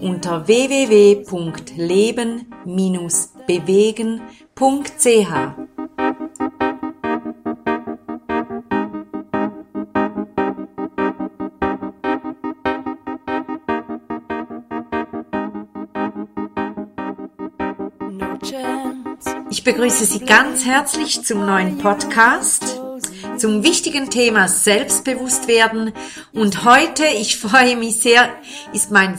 unter www.leben-bewegen.ch. Ich begrüße Sie ganz herzlich zum neuen Podcast zum wichtigen Thema Selbstbewusst werden. Und heute, ich freue mich sehr, ist mein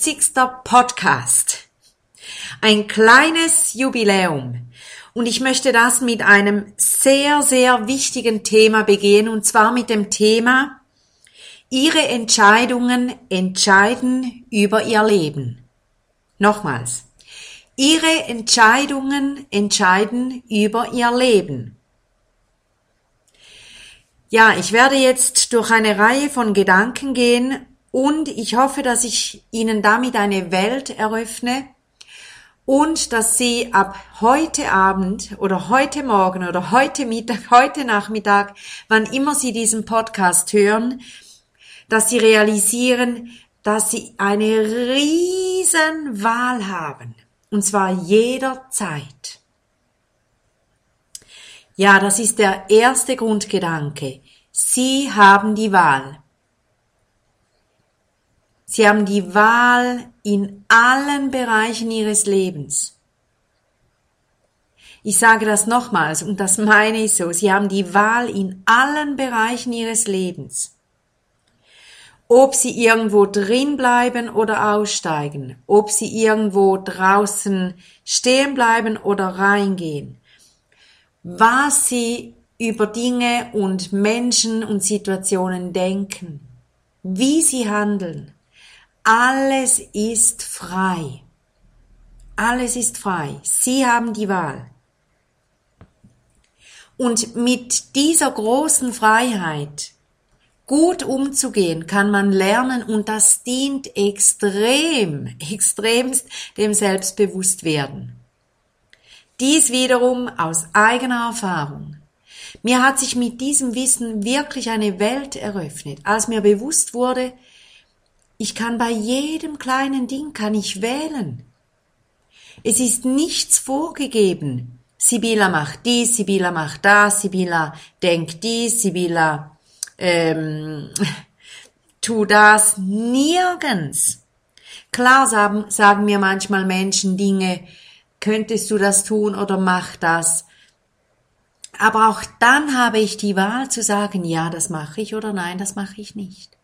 50. Podcast. Ein kleines Jubiläum. Und ich möchte das mit einem sehr, sehr wichtigen Thema begehen, und zwar mit dem Thema, Ihre Entscheidungen entscheiden über Ihr Leben. Nochmals. Ihre Entscheidungen entscheiden über Ihr Leben. Ja, ich werde jetzt durch eine Reihe von Gedanken gehen und ich hoffe, dass ich Ihnen damit eine Welt eröffne und dass Sie ab heute Abend oder heute Morgen oder heute Mittag, heute Nachmittag, wann immer Sie diesen Podcast hören, dass Sie realisieren, dass Sie eine riesen Wahl haben. Und zwar jederzeit. Ja, das ist der erste Grundgedanke. Sie haben die Wahl. Sie haben die Wahl in allen Bereichen Ihres Lebens. Ich sage das nochmals und das meine ich so. Sie haben die Wahl in allen Bereichen Ihres Lebens. Ob Sie irgendwo drin bleiben oder aussteigen, ob Sie irgendwo draußen stehen bleiben oder reingehen, was sie über Dinge und Menschen und Situationen denken, wie sie handeln. Alles ist frei. Alles ist frei. Sie haben die Wahl. Und mit dieser großen Freiheit gut umzugehen, kann man lernen und das dient extrem, extremst dem Selbstbewusstwerden. Dies wiederum aus eigener Erfahrung. Mir hat sich mit diesem Wissen wirklich eine Welt eröffnet, als mir bewusst wurde, ich kann bei jedem kleinen Ding kann ich wählen. Es ist nichts vorgegeben. Sibylla macht dies, Sibylla macht das, Sibylla denkt dies, Sibylla ähm, tu das. Nirgends. Klar sagen, sagen mir manchmal Menschen Dinge, könntest du das tun oder mach das. Aber auch dann habe ich die Wahl zu sagen, ja, das mache ich oder nein, das mache ich nicht.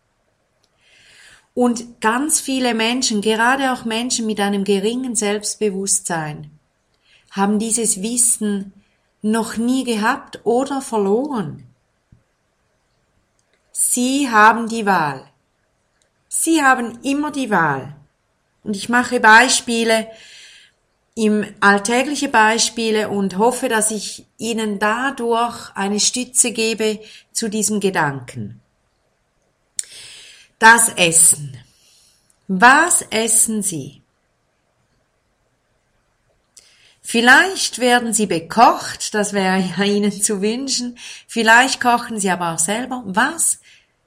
Und ganz viele Menschen, gerade auch Menschen mit einem geringen Selbstbewusstsein, haben dieses Wissen noch nie gehabt oder verloren. Sie haben die Wahl. Sie haben immer die Wahl. Und ich mache Beispiele, im alltägliche Beispiele und hoffe, dass ich Ihnen dadurch eine Stütze gebe zu diesem Gedanken. Das Essen. Was essen Sie? Vielleicht werden Sie bekocht, das wäre ja Ihnen zu wünschen. Vielleicht kochen Sie aber auch selber. Was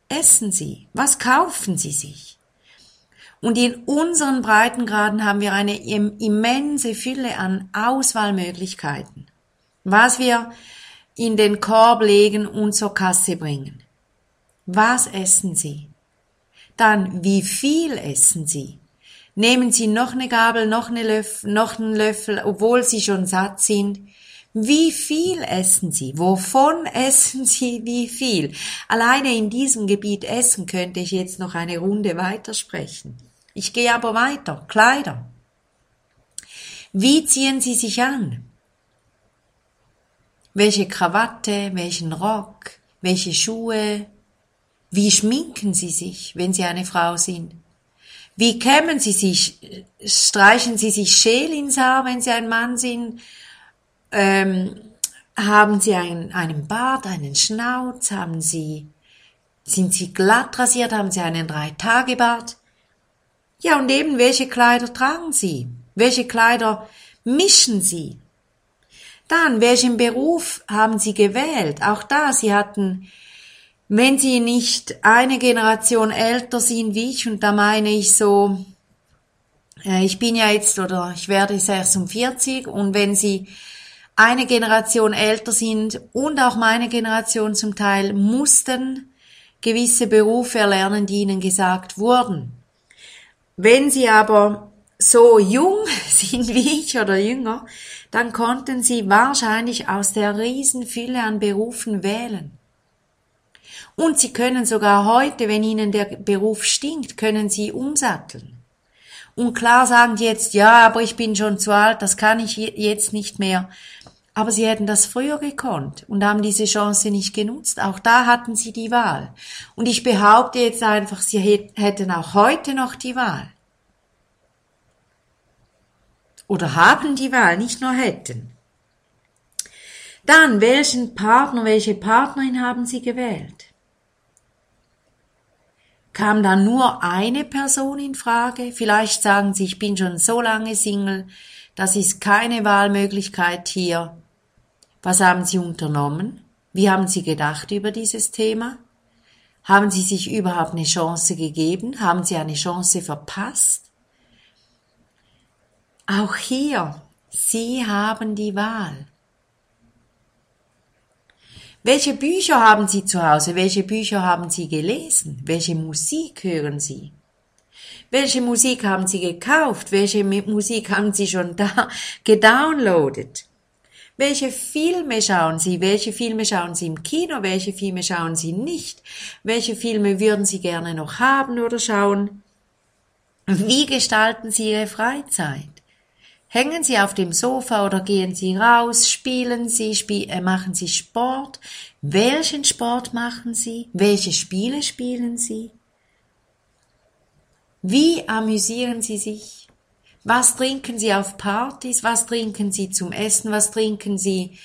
essen Sie? Was kaufen Sie sich? Und in unseren Breitengraden haben wir eine immense Fülle an Auswahlmöglichkeiten, was wir in den Korb legen und zur Kasse bringen. Was essen Sie? Dann, wie viel essen Sie? Nehmen Sie noch eine Gabel, noch, eine Löffel, noch einen Löffel, obwohl Sie schon satt sind? Wie viel essen Sie? Wovon essen Sie wie viel? Alleine in diesem Gebiet Essen könnte ich jetzt noch eine Runde weitersprechen. Ich gehe aber weiter. Kleider. Wie ziehen Sie sich an? Welche Krawatte, welchen Rock, welche Schuhe? Wie schminken Sie sich, wenn Sie eine Frau sind? Wie kämmen Sie sich, streichen Sie sich Schäl ins Haar, wenn Sie ein Mann sind? Ähm, haben Sie einen, einen Bart, einen Schnauz? Haben Sie, sind Sie glatt rasiert? Haben Sie einen Drei-Tage-Bart? Ja, und eben, welche Kleider tragen Sie? Welche Kleider mischen Sie? Dann, welchen Beruf haben Sie gewählt? Auch da, Sie hatten, wenn Sie nicht eine Generation älter sind wie ich, und da meine ich so, äh, ich bin ja jetzt oder ich werde 46 und wenn Sie eine Generation älter sind und auch meine Generation zum Teil mussten gewisse Berufe erlernen, die ihnen gesagt wurden. Wenn Sie aber so jung sind wie ich oder jünger, dann konnten sie wahrscheinlich aus der Riesenfülle an Berufen wählen. Und sie können sogar heute, wenn ihnen der Beruf stinkt, können sie umsatteln. Und klar sagen die jetzt, ja, aber ich bin schon zu alt, das kann ich jetzt nicht mehr. Aber sie hätten das früher gekonnt und haben diese Chance nicht genutzt. Auch da hatten sie die Wahl. Und ich behaupte jetzt einfach, sie hätten auch heute noch die Wahl oder haben die Wahl, nicht nur hätten. Dann, welchen Partner, welche Partnerin haben Sie gewählt? Kam da nur eine Person in Frage? Vielleicht sagen Sie, ich bin schon so lange Single, das ist keine Wahlmöglichkeit hier. Was haben Sie unternommen? Wie haben Sie gedacht über dieses Thema? Haben Sie sich überhaupt eine Chance gegeben? Haben Sie eine Chance verpasst? Auch hier, Sie haben die Wahl. Welche Bücher haben Sie zu Hause? Welche Bücher haben Sie gelesen? Welche Musik hören Sie? Welche Musik haben Sie gekauft? Welche Musik haben Sie schon da gedownloadet? Welche Filme schauen Sie? Welche Filme schauen Sie im Kino? Welche Filme schauen Sie nicht? Welche Filme würden Sie gerne noch haben oder schauen? Wie gestalten Sie Ihre Freizeit? Hängen Sie auf dem Sofa oder gehen Sie raus? Spielen Sie? Spiel, äh, machen Sie Sport? Welchen Sport machen Sie? Welche Spiele spielen Sie? Wie amüsieren Sie sich? Was trinken Sie auf Partys? Was trinken Sie zum Essen? Was trinken Sie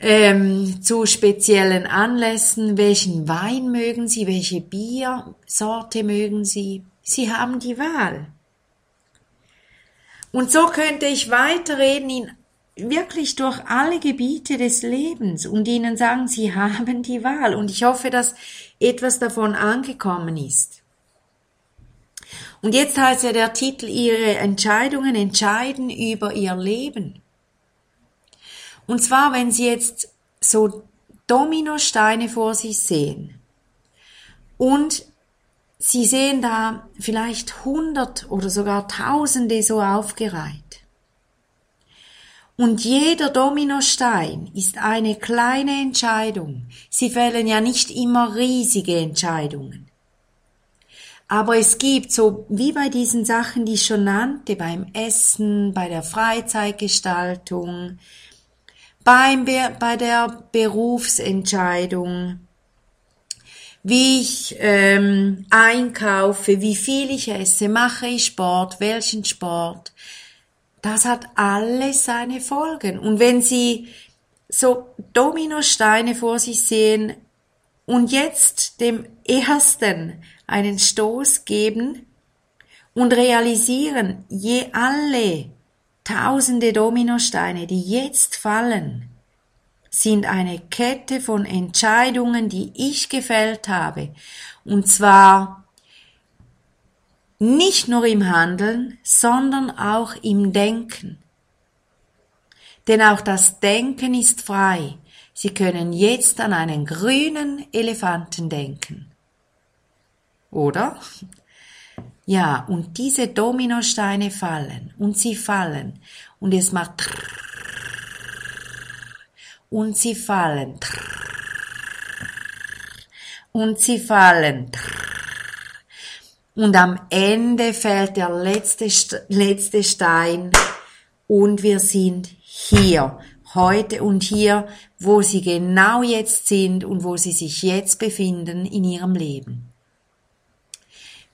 ähm, zu speziellen Anlässen? Welchen Wein mögen Sie? Welche Biersorte mögen Sie? Sie haben die Wahl. Und so könnte ich weiterreden in wirklich durch alle Gebiete des Lebens und ihnen sagen, sie haben die Wahl. Und ich hoffe, dass etwas davon angekommen ist. Und jetzt heißt ja der Titel, Ihre Entscheidungen entscheiden über Ihr Leben. Und zwar, wenn Sie jetzt so Dominosteine vor sich sehen und Sie sehen da vielleicht hundert oder sogar tausende so aufgereiht. Und jeder Dominostein ist eine kleine Entscheidung. Sie fällen ja nicht immer riesige Entscheidungen. Aber es gibt so wie bei diesen Sachen, die ich schon nannte, beim Essen, bei der Freizeitgestaltung, beim, bei der Berufsentscheidung, wie ich ähm, einkaufe, wie viel ich esse, mache ich Sport, welchen Sport. Das hat alles seine Folgen. Und wenn Sie so Dominosteine vor sich sehen und jetzt dem ersten einen Stoß geben und realisieren, je alle tausende Dominosteine, die jetzt fallen, sind eine Kette von Entscheidungen, die ich gefällt habe. Und zwar nicht nur im Handeln, sondern auch im Denken. Denn auch das Denken ist frei. Sie können jetzt an einen grünen Elefanten denken. Oder? Ja, und diese Dominosteine fallen und sie fallen und es macht und sie fallen. Und sie fallen. Und am Ende fällt der letzte, letzte Stein und wir sind hier, heute und hier, wo sie genau jetzt sind und wo sie sich jetzt befinden in ihrem Leben.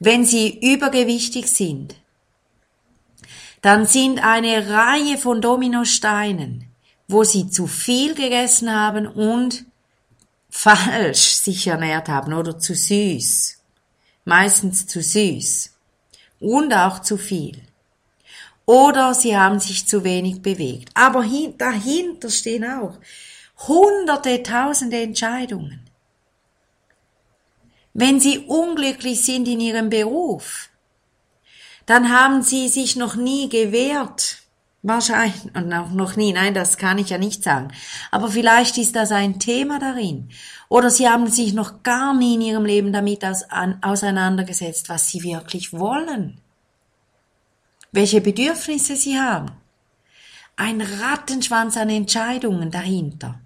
wenn sie übergewichtig sind, dann sind eine Reihe von Dominosteinen, wo sie zu viel gegessen haben und falsch sich ernährt haben oder zu süß. Meistens zu süß. Und auch zu viel. Oder sie haben sich zu wenig bewegt. Aber dahinter stehen auch hunderte, tausende Entscheidungen. Wenn sie unglücklich sind in ihrem Beruf, dann haben sie sich noch nie gewehrt. Wahrscheinlich, und auch noch nie, nein, das kann ich ja nicht sagen. Aber vielleicht ist das ein Thema darin. Oder sie haben sich noch gar nie in ihrem Leben damit auseinandergesetzt, was sie wirklich wollen. Welche Bedürfnisse sie haben. Ein Rattenschwanz an Entscheidungen dahinter.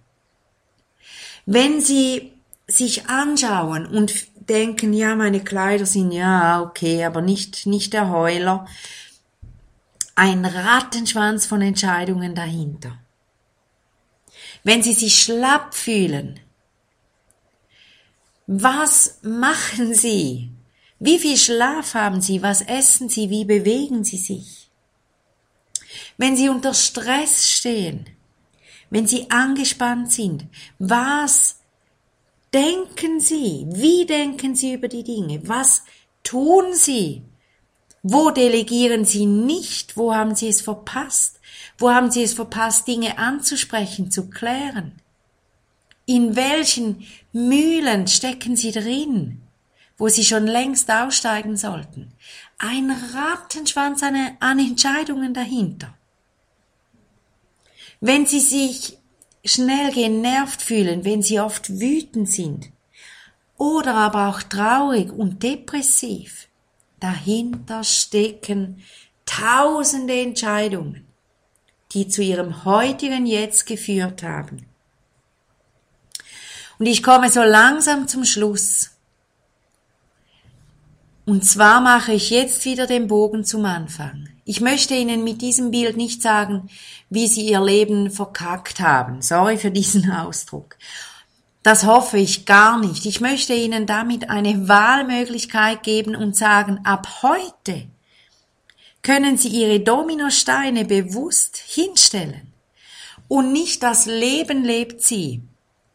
Wenn sie sich anschauen und denken, ja, meine Kleider sind ja okay, aber nicht, nicht der Heuler. Ein Rattenschwanz von Entscheidungen dahinter. Wenn Sie sich schlapp fühlen, was machen Sie? Wie viel Schlaf haben Sie? Was essen Sie? Wie bewegen Sie sich? Wenn Sie unter Stress stehen, wenn Sie angespannt sind, was denken Sie? Wie denken Sie über die Dinge? Was tun Sie? Wo delegieren Sie nicht? Wo haben Sie es verpasst? Wo haben Sie es verpasst, Dinge anzusprechen, zu klären? In welchen Mühlen stecken Sie drin, wo Sie schon längst aussteigen sollten? Ein Rattenschwanz an, Entscheidungen dahinter. Wenn Sie sich schnell genervt fühlen, wenn sie oft wütend sind oder aber auch traurig und depressiv. Dahinter stecken tausende Entscheidungen, die zu ihrem heutigen Jetzt geführt haben. Und ich komme so langsam zum Schluss. Und zwar mache ich jetzt wieder den Bogen zum Anfang. Ich möchte Ihnen mit diesem Bild nicht sagen, wie Sie Ihr Leben verkackt haben. Sorry für diesen Ausdruck. Das hoffe ich gar nicht. Ich möchte Ihnen damit eine Wahlmöglichkeit geben und sagen, ab heute können Sie Ihre Dominosteine bewusst hinstellen. Und nicht das Leben lebt Sie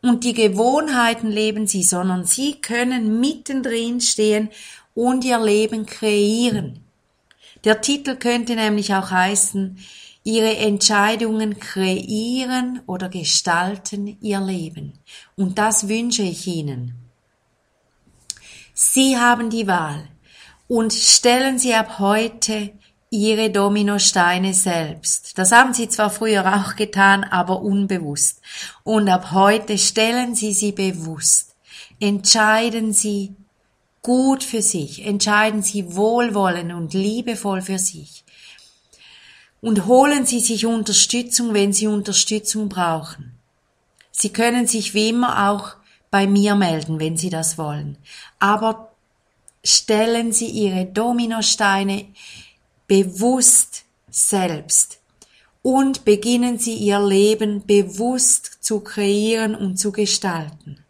und die Gewohnheiten leben Sie, sondern Sie können mittendrin stehen und Ihr Leben kreieren. Der Titel könnte nämlich auch heißen, Ihre Entscheidungen kreieren oder gestalten Ihr Leben. Und das wünsche ich Ihnen. Sie haben die Wahl und stellen Sie ab heute Ihre Dominosteine selbst. Das haben Sie zwar früher auch getan, aber unbewusst. Und ab heute stellen Sie sie bewusst. Entscheiden Sie gut für sich, entscheiden Sie wohlwollend und liebevoll für sich. Und holen Sie sich Unterstützung, wenn Sie Unterstützung brauchen. Sie können sich wie immer auch bei mir melden, wenn Sie das wollen. Aber stellen Sie Ihre Dominosteine bewusst selbst und beginnen Sie Ihr Leben bewusst zu kreieren und zu gestalten.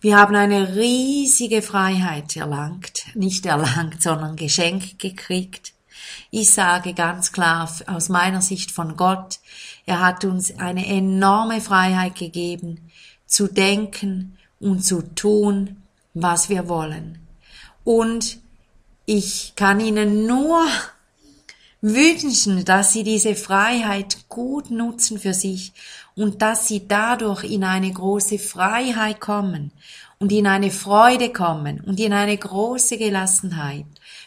Wir haben eine riesige Freiheit erlangt, nicht erlangt, sondern geschenkt gekriegt. Ich sage ganz klar aus meiner Sicht von Gott, er hat uns eine enorme Freiheit gegeben, zu denken und zu tun, was wir wollen. Und ich kann Ihnen nur wünschen, dass Sie diese Freiheit gut nutzen für sich und dass sie dadurch in eine große Freiheit kommen und in eine Freude kommen und in eine große Gelassenheit,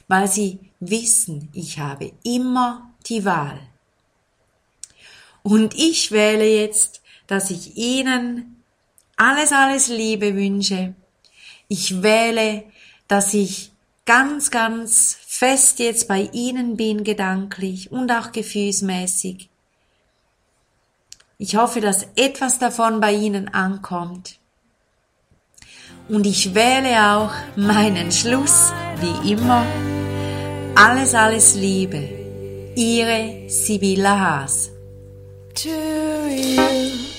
weil sie wissen, ich habe immer die Wahl. Und ich wähle jetzt, dass ich Ihnen alles, alles Liebe wünsche. Ich wähle, dass ich ganz, ganz fest jetzt bei Ihnen bin, gedanklich und auch gefühlsmäßig ich hoffe, dass etwas davon bei Ihnen ankommt. Und ich wähle auch meinen Schluss, wie immer. Alles, alles Liebe. Ihre Sibylla Haas. To you.